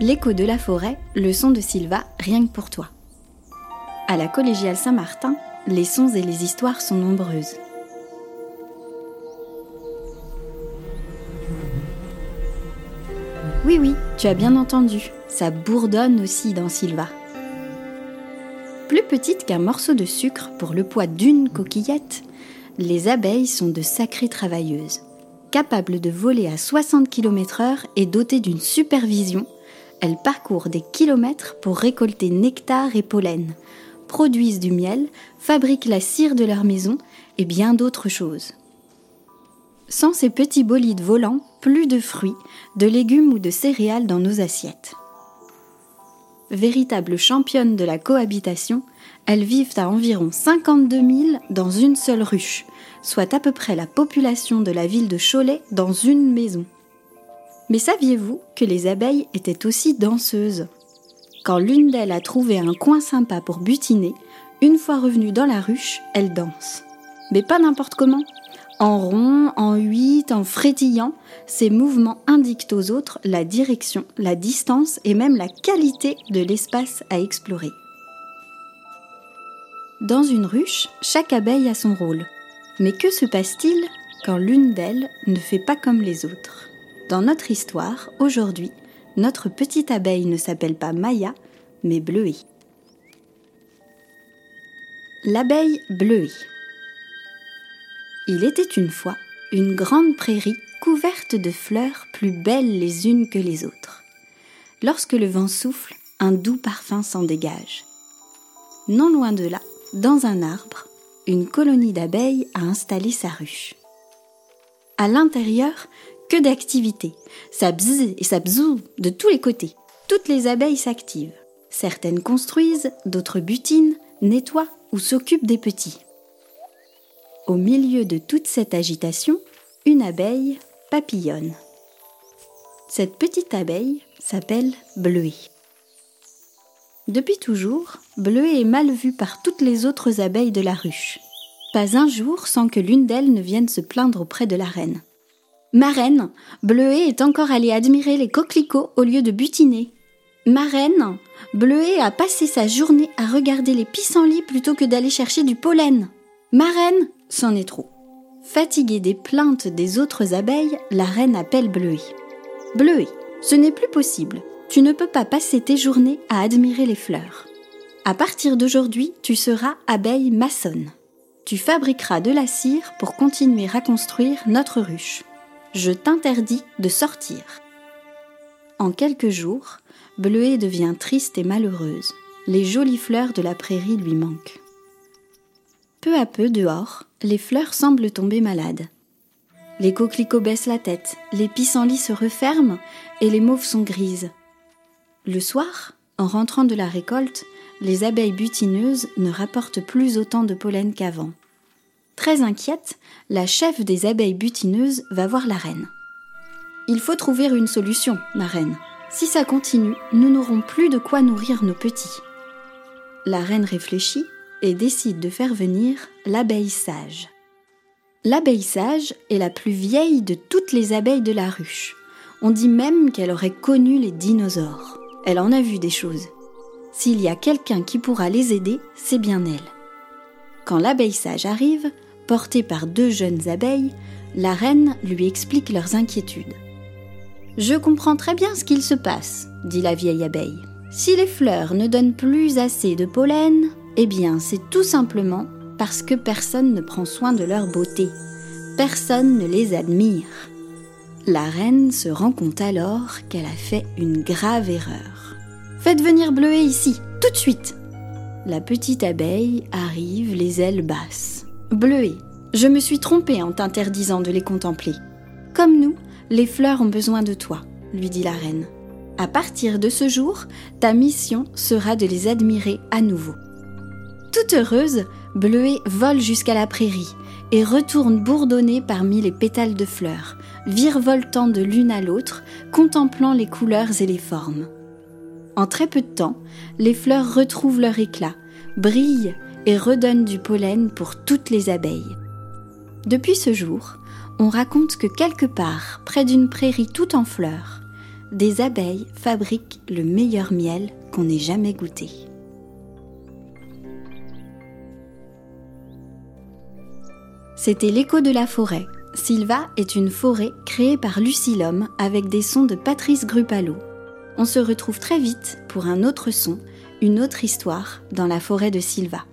L'écho de la forêt, le son de Sylva, rien que pour toi. À la collégiale Saint-Martin, les sons et les histoires sont nombreuses. Oui, oui, tu as bien entendu, ça bourdonne aussi dans Sylva. Plus petite qu'un morceau de sucre pour le poids d'une coquillette, les abeilles sont de sacrées travailleuses. Capables de voler à 60 km/h et dotées d'une supervision, elles parcourent des kilomètres pour récolter nectar et pollen, produisent du miel, fabriquent la cire de leur maison et bien d'autres choses. Sans ces petits bolides volants, plus de fruits, de légumes ou de céréales dans nos assiettes. Véritables championnes de la cohabitation, elles vivent à environ 52 000 dans une seule ruche, soit à peu près la population de la ville de Cholet dans une maison. Mais saviez-vous que les abeilles étaient aussi danseuses? Quand l'une d'elles a trouvé un coin sympa pour butiner, une fois revenue dans la ruche, elle danse. Mais pas n'importe comment. En rond, en huit, en frétillant, ces mouvements indiquent aux autres la direction, la distance et même la qualité de l'espace à explorer. Dans une ruche, chaque abeille a son rôle. Mais que se passe-t-il quand l'une d'elles ne fait pas comme les autres? Dans notre histoire, aujourd'hui, notre petite abeille ne s'appelle pas Maya, mais Bleuée. L'abeille Bleuée. Il était une fois une grande prairie couverte de fleurs plus belles les unes que les autres. Lorsque le vent souffle, un doux parfum s'en dégage. Non loin de là, dans un arbre, une colonie d'abeilles a installé sa ruche. À l'intérieur, que d'activité. Ça bzz et ça bzou de tous les côtés. Toutes les abeilles s'activent. Certaines construisent, d'autres butinent, nettoient ou s'occupent des petits. Au milieu de toute cette agitation, une abeille papillonne. Cette petite abeille s'appelle Bleuée. Depuis toujours, Bleuée est mal vue par toutes les autres abeilles de la ruche. Pas un jour sans que l'une d'elles ne vienne se plaindre auprès de la reine. Ma reine, Bleuet est encore allée admirer les coquelicots au lieu de butiner. Ma reine, Bleuet a passé sa journée à regarder les pissenlits plutôt que d'aller chercher du pollen. Ma reine, c'en est trop. Fatiguée des plaintes des autres abeilles, la reine appelle Bleuet. Bleuet, ce n'est plus possible. Tu ne peux pas passer tes journées à admirer les fleurs. À partir d'aujourd'hui, tu seras abeille maçonne. Tu fabriqueras de la cire pour continuer à construire notre ruche. Je t'interdis de sortir. En quelques jours, Bleuet devient triste et malheureuse. Les jolies fleurs de la prairie lui manquent. Peu à peu, dehors, les fleurs semblent tomber malades. Les coquelicots baissent la tête, les pissenlits se referment et les mauves sont grises. Le soir, en rentrant de la récolte, les abeilles butineuses ne rapportent plus autant de pollen qu'avant. Très inquiète, la chef des abeilles butineuses va voir la reine. Il faut trouver une solution, ma reine. Si ça continue, nous n'aurons plus de quoi nourrir nos petits. La reine réfléchit et décide de faire venir l'abeille sage. L'abeille sage est la plus vieille de toutes les abeilles de la ruche. On dit même qu'elle aurait connu les dinosaures. Elle en a vu des choses. S'il y a quelqu'un qui pourra les aider, c'est bien elle. Quand l'abeille sage arrive, Portée par deux jeunes abeilles, la reine lui explique leurs inquiétudes. Je comprends très bien ce qu'il se passe, dit la vieille abeille. Si les fleurs ne donnent plus assez de pollen, eh bien c'est tout simplement parce que personne ne prend soin de leur beauté. Personne ne les admire. La reine se rend compte alors qu'elle a fait une grave erreur. Faites venir Bleuet ici, tout de suite. La petite abeille arrive les ailes basses. Bleuet, je me suis trompée en t'interdisant de les contempler. Comme nous, les fleurs ont besoin de toi, lui dit la reine. À partir de ce jour, ta mission sera de les admirer à nouveau. Toute heureuse, Bleuet vole jusqu'à la prairie et retourne bourdonner parmi les pétales de fleurs, virevoltant de l'une à l'autre, contemplant les couleurs et les formes. En très peu de temps, les fleurs retrouvent leur éclat, brillent et redonne du pollen pour toutes les abeilles. Depuis ce jour, on raconte que quelque part, près d'une prairie toute en fleurs, des abeilles fabriquent le meilleur miel qu'on ait jamais goûté. C'était l'écho de la forêt. Sylva est une forêt créée par Lucilhomme avec des sons de Patrice Grupalo. On se retrouve très vite pour un autre son, une autre histoire dans la forêt de Sylva.